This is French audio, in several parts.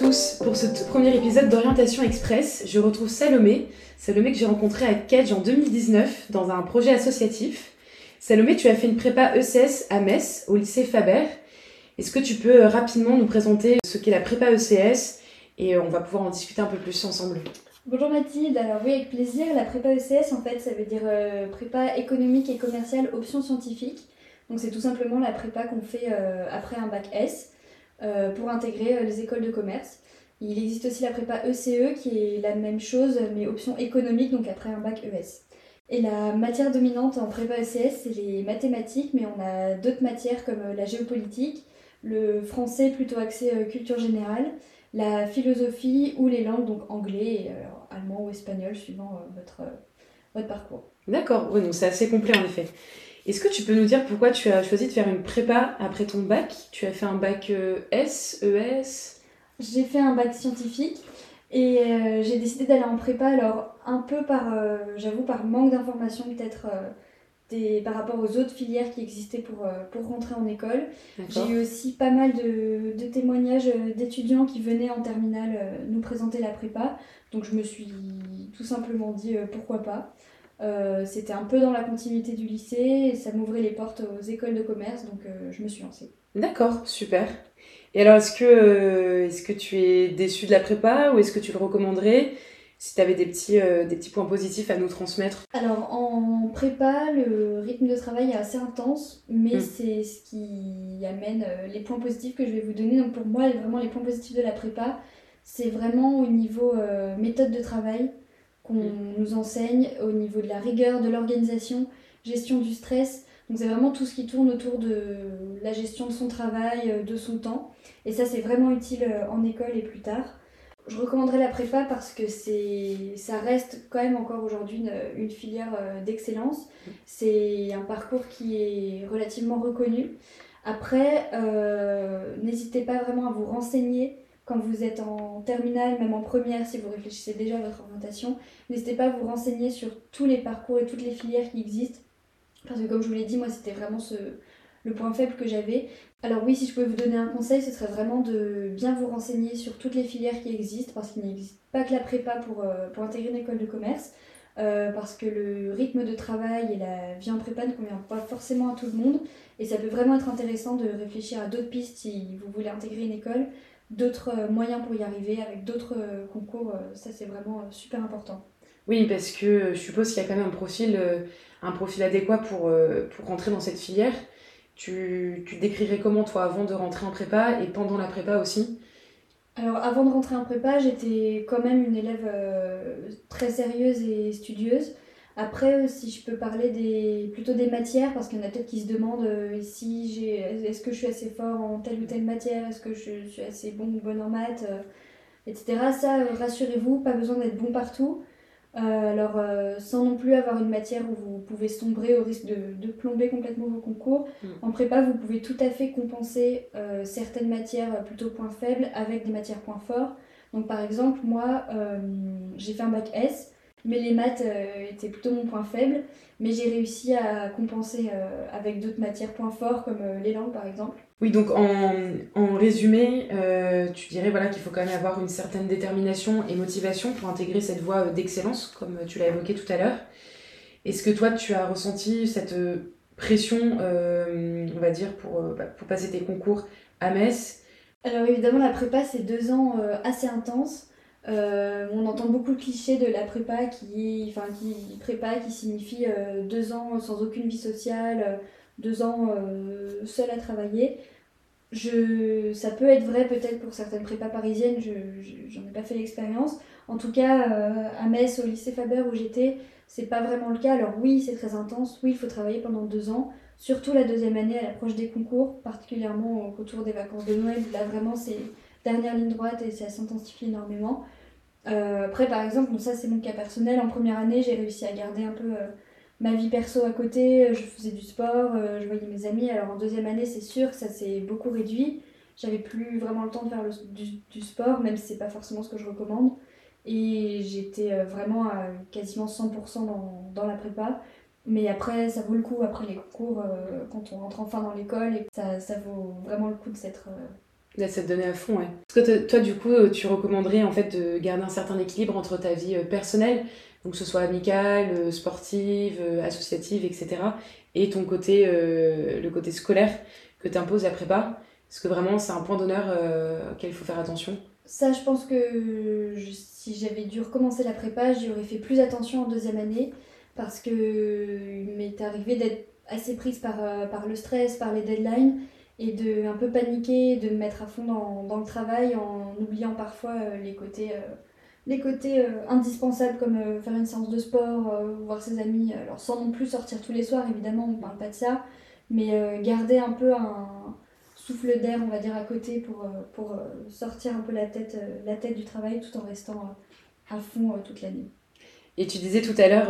tous, pour ce premier épisode d'Orientation Express, je retrouve Salomé, Salomé que j'ai rencontré à Kedge en 2019 dans un projet associatif. Salomé, tu as fait une prépa ECS à Metz, au lycée Faber. Est-ce que tu peux euh, rapidement nous présenter ce qu'est la prépa ECS et euh, on va pouvoir en discuter un peu plus ensemble Bonjour Mathilde, alors oui avec plaisir, la prépa ECS en fait ça veut dire euh, prépa économique et commerciale option scientifique. Donc c'est tout simplement la prépa qu'on fait après un bac S. Euh, pour intégrer euh, les écoles de commerce. Il existe aussi la prépa ECE e qui est la même chose mais option économique, donc après un bac ES. Et la matière dominante en prépa ECS, c'est les mathématiques, mais on a d'autres matières comme euh, la géopolitique, le français plutôt axé culture générale, la philosophie ou les langues, donc anglais, allemand ou espagnol, suivant votre, votre parcours. D'accord, oui, donc c'est assez complet en effet. Est-ce que tu peux nous dire pourquoi tu as choisi de faire une prépa après ton bac? Tu as fait un bac euh, S, ES J'ai fait un bac scientifique et euh, j'ai décidé d'aller en prépa, alors un peu par, euh, j'avoue, par manque d'informations peut-être par rapport aux autres filières qui existaient pour, pour rentrer en école. J'ai eu aussi pas mal de, de témoignages d'étudiants qui venaient en terminale nous présenter la prépa, donc je me suis tout simplement dit pourquoi pas. Euh, c'était un peu dans la continuité du lycée et ça m'ouvrait les portes aux écoles de commerce, donc euh, je me suis lancée. D'accord, super. Et alors, est-ce que, euh, est-ce que tu es déçue de la prépa ou est-ce que tu le recommanderais si tu avais des petits, des petits points positifs à nous transmettre? Alors, en prépa, le rythme de travail est assez intense, mais hmm. c'est ce qui amène les points positifs que je vais vous donner. Donc, pour moi, vraiment, les points positifs de la prépa, c'est vraiment au niveau méthode de travail nous enseigne au niveau de la rigueur, de l'organisation, gestion du stress. Donc c'est vraiment tout ce qui tourne autour de la gestion de son travail, euh, de son temps. Et ça c'est vraiment utile euh, en école et plus tard. Je recommanderais la prépa parce que ça reste quand même encore aujourd'hui une, filière euh, d'excellence. Mm. C'est un parcours qui est relativement reconnu. Après, n'hésitez pas vraiment à vous renseigner quand vous êtes en terminale, même en première, si vous réfléchissez déjà à votre orientation, n'hésitez pas à vous renseigner sur tous les parcours et toutes les filières qui existent. Parce que comme je vous l'ai dit, moi c'était vraiment ce, le point faible que j'avais. Alors oui, si je pouvais vous donner un conseil, ce serait vraiment de bien vous renseigner sur toutes les filières qui existent, parce qu'il n'existe pas que la prépa pour, euh, pour intégrer une école de commerce. Euh, parce que le rythme de travail et la vie en prépa ne convient pas forcément à tout le monde. Et ça peut vraiment être intéressant de réfléchir à d'autres pistes si vous voulez intégrer une école d'autres euh, moyens pour y arriver, avec d'autres euh, concours, euh, ça c'est vraiment super important. Oui, parce que je suppose qu'il y a quand même un profil, un profil adéquat pour, pour rentrer dans cette filière. Tu, tu décrirais comment toi avant de rentrer en prépa et pendant la prépa aussi? Alors avant de rentrer en prépa, j'étais quand même une élève très sérieuse et studieuse. Après, si je peux parler des, plutôt des matières, parce qu'il y en a peut-être qui se demandent euh, si j'ai, est-ce que je suis assez fort en telle ou telle matière, est-ce que je, suis assez bon ou bonne en maths, euh, etc. Ça, euh, rassurez-vous, pas besoin d'être bon partout. alors, sans non plus avoir une matière où vous pouvez sombrer au risque de, de plomber complètement vos concours, mm. en prépa, vous pouvez tout à fait compenser certaines matières plutôt points faibles avec des matières points forts. Donc, par exemple, moi, j'ai fait un bac S. Mais les maths euh, étaient plutôt mon point faible. Mais j'ai réussi à compenser euh, avec d'autres matières points forts, comme euh, les langues par exemple. Oui, donc en, en résumé, tu dirais voilà, qu'il faut quand même avoir une certaine détermination et motivation pour intégrer cette voie d'excellence, comme tu l'as évoqué tout à l'heure. Est-ce que toi, tu as ressenti cette pression, on va dire, pour, bah, pour passer tes concours à Metz? Alors évidemment, la prépa, c'est deux ans assez intenses. Euh, on entend beaucoup de clichés de la prépa qui, enfin, prépa qui signifie euh, deux ans sans aucune vie sociale, euh, deux ans seul à travailler. Ça peut être vrai peut-être pour certaines prépas parisiennes, je, j'en ai pas fait l'expérience. En tout cas, à Metz, au lycée Faber où j'étais, c'est pas vraiment le cas. Alors oui, c'est très intense, oui, il faut travailler pendant deux ans, surtout la deuxième année à l'approche des concours, particulièrement autour des vacances de Noël. Là, vraiment, c'est dernière ligne droite et ça s'intensifie énormément. Euh, après, par exemple, ça c'est mon cas personnel, en première année j'ai réussi à garder un peu euh, ma vie perso à côté, je faisais du sport, euh, je voyais mes amis, alors en deuxième année c'est sûr ça s'est beaucoup réduit, j'avais plus vraiment le temps de faire du, sport, même si c'est pas forcément ce que je recommande, et j'étais vraiment à quasiment 100% dans, dans, la prépa. Mais après, ça vaut le coup, après les cours, quand on rentre enfin dans l'école, et ça, ça vaut vraiment le coup de s'être Ça te donnait à fond, ouais. Est-ce que toi, du coup, tu recommanderais en fait de garder un certain équilibre entre ta vie personnelle, donc que ce soit amicale, sportive, associative, etc., et ton côté, le côté scolaire que t'impose la prépa Est-ce que vraiment c'est un point d'honneur auquel il faut faire attention Ça, je pense que si j'avais dû recommencer la prépa, j'y aurais fait plus attention en deuxième année parce que il m'est arrivé d'être assez prise par, par le stress, par les deadlines et de un peu paniquer, de me mettre à fond dans, dans le travail en oubliant parfois euh, les côtés, euh, les côtés euh, indispensables comme faire une séance de sport, voir ses amis, alors sans non plus sortir tous les soirs évidemment, on parle pas de ça, mais garder un peu un souffle d'air on va dire à côté pour, pour sortir un peu la tête, la tête du travail tout en restant à fond toute l'année. Et tu disais tout à l'heure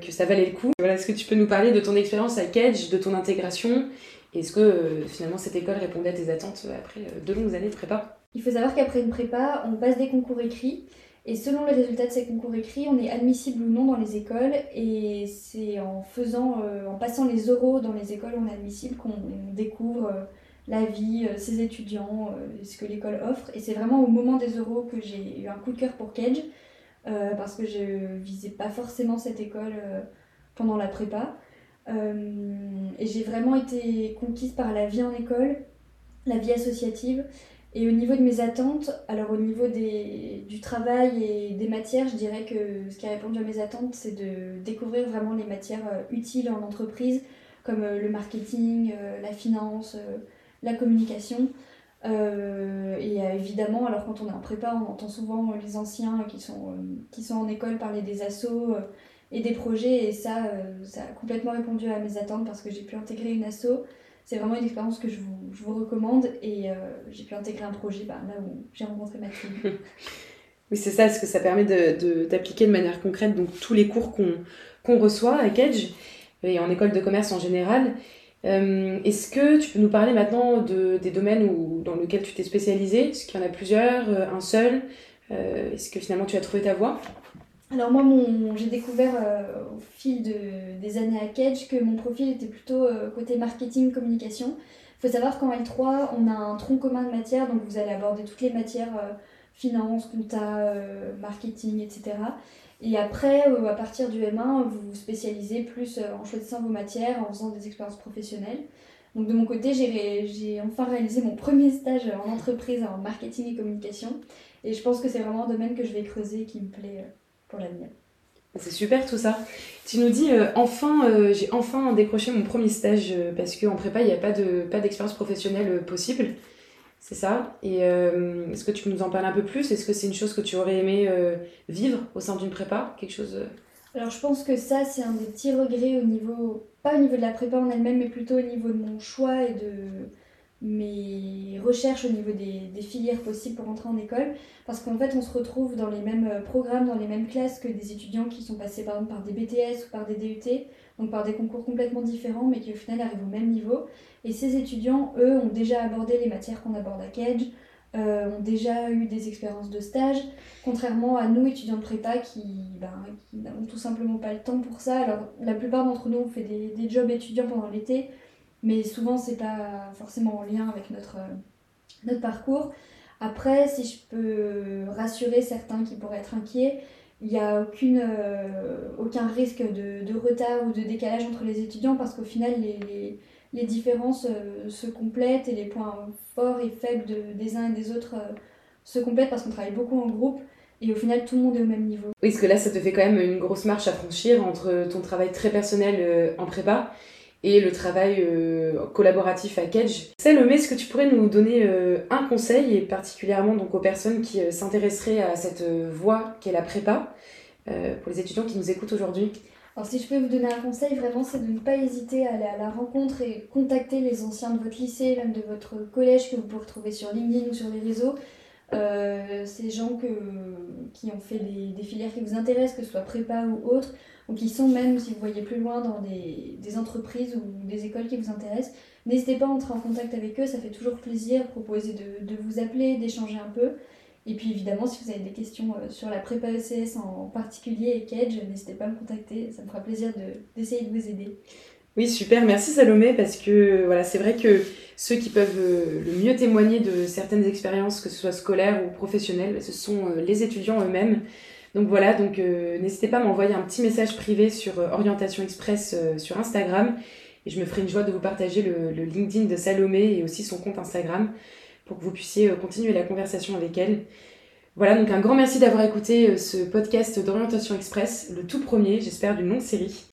que ça valait le coup. Voilà, Est-ce que tu peux nous parler de ton expérience à Kedge, de ton intégration? Est-ce que euh, finalement cette école répondait à tes attentes euh, après euh, deux longues années de prépa? Il faut savoir qu'après une prépa, on passe des concours écrits. Et selon les résultats de ces concours écrits, on est admissible ou non dans les écoles. Et c'est en faisant, en passant les oraux dans les écoles, on est admissible qu'on découvre la vie, ses étudiants, ce que l'école offre. Et c'est vraiment au moment des oraux que j'ai eu un coup de cœur pour Kedge, parce que je visais pas forcément cette école pendant la prépa. Euh, et j'ai vraiment été conquise par la vie en école, la vie associative. Et au niveau de mes attentes, alors au niveau des, du travail et des matières, je dirais que ce qui a répondu à mes attentes, c'est de découvrir vraiment les matières euh, utiles en entreprise, comme euh, le marketing, la finance, la communication. Et évidemment, alors quand on est en prépa, on entend souvent les anciens qui sont, qui sont en école parler des assos, et des projets. Et ça, euh, ça a complètement répondu à mes attentes parce que j'ai pu intégrer une asso. C'est vraiment une expérience que je vous, je vous recommande et euh, j'ai pu intégrer un projet bah, là où j'ai rencontré ma fille. oui, c'est ça, parce que ça permet d'appliquer de, de, manière concrète donc, tous les cours qu'on reçoit à Kedge et en école de commerce en général. Euh, est-ce que tu peux nous parler maintenant de, des domaines dans lesquels tu t'es spécialisé Est-ce qu'il y en a plusieurs Un seul? Est-ce que finalement tu as trouvé ta voie? Alors moi, j'ai découvert euh, au fil de, des années à Kedge que mon profil était plutôt euh, côté marketing, communication. Il faut savoir qu'en L3, on a un tronc commun de matières, donc vous allez aborder toutes les matières euh, finance, compta, marketing, etc. Et après, à partir du M1, vous vous spécialisez plus en choisissant vos matières, en faisant des expériences professionnelles. Donc de mon côté, j'ai enfin réalisé mon premier stage en entreprise en marketing et communication. Et je pense que c'est vraiment un domaine que je vais creuser qui me plaît c'est super tout ça. Tu nous dis euh, enfin, euh, j'ai enfin décroché mon premier stage euh, parce qu'en prépa il n'y a pas de pas d'expérience professionnelle possible. C'est ça. Et est-ce que tu peux nous en parler un peu plus? Est-ce que c'est une chose que tu aurais aimé vivre au sein d'une prépa? Quelque chose Alors je pense que ça c'est un des petits regrets au niveau, pas au niveau de la prépa en elle-même, mais plutôt au niveau de mon choix et de mes recherches au niveau des, filières possibles pour entrer en école, parce qu'en fait on se retrouve dans les mêmes euh, programmes, dans les mêmes classes que des étudiants qui sont passés par par des BTS ou par des DUT, donc par des concours complètement différents, mais qui au final arrivent au même niveau. Et ces étudiants, eux, ont déjà abordé les matières qu'on aborde à Kedge, euh, ont déjà eu des expériences de stage, contrairement à nous, étudiants de prépa, qui, ben, n'avons tout simplement pas le temps pour ça. Alors la plupart d'entre nous, ont fait des, jobs étudiants pendant l'été, mais souvent c'est pas forcément en lien avec notre, euh, notre parcours. Après, si je peux rassurer certains qui pourraient être inquiets, il n'y a aucune, euh, aucun risque de, de, retard ou de décalage entre les étudiants parce qu'au final, les, les, différences euh, se complètent et les points forts et faibles de, des uns et des autres se complètent parce qu'on travaille beaucoup en groupe. Et au final, tout le monde est au même niveau. Oui, parce que là, ça te fait quand même une grosse marche à franchir entre ton travail très personnel en prépa et le travail euh, collaboratif à Kedge. Salomé, est-ce que tu pourrais nous donner euh, un conseil, et particulièrement donc aux personnes qui euh, s'intéresseraient à cette voie qu'est la prépa, pour les étudiants qui nous écoutent aujourd'hui? Alors si je peux vous donner un conseil, vraiment, c'est de ne pas hésiter à aller à la rencontre et contacter les anciens de votre lycée, même de votre collège que vous pouvez retrouver sur LinkedIn ou sur les réseaux. Ces gens que, qui ont fait des, filières qui vous intéressent, que ce soit prépa ou autre, ou qui sont même, si vous voyez plus loin, dans des, des entreprises ou des écoles qui vous intéressent, n'hésitez pas à entrer en contact avec eux, ça fait toujours plaisir, proposer de, de vous appeler, d'échanger un peu. Et puis évidemment, si vous avez des questions euh, sur la prépa ECS en particulier et Kedge, n'hésitez pas à me contacter, ça me fera plaisir d'essayer de, vous aider. Oui, super, merci Salomé, parce que voilà, c'est vrai que ceux qui peuvent euh, le mieux témoigner de certaines expériences, que ce soit scolaires ou professionnelles, ce sont euh, les étudiants eux-mêmes. Donc voilà, donc euh, n'hésitez pas à m'envoyer un petit message privé sur Orientation Express sur Instagram et je me ferai une joie de vous partager le, le, LinkedIn de Salomé et aussi son compte Instagram pour que vous puissiez continuer la conversation avec elle. Voilà, donc un grand merci d'avoir écouté ce podcast d'Orientation Express, le tout premier, j'espère, d'une longue série.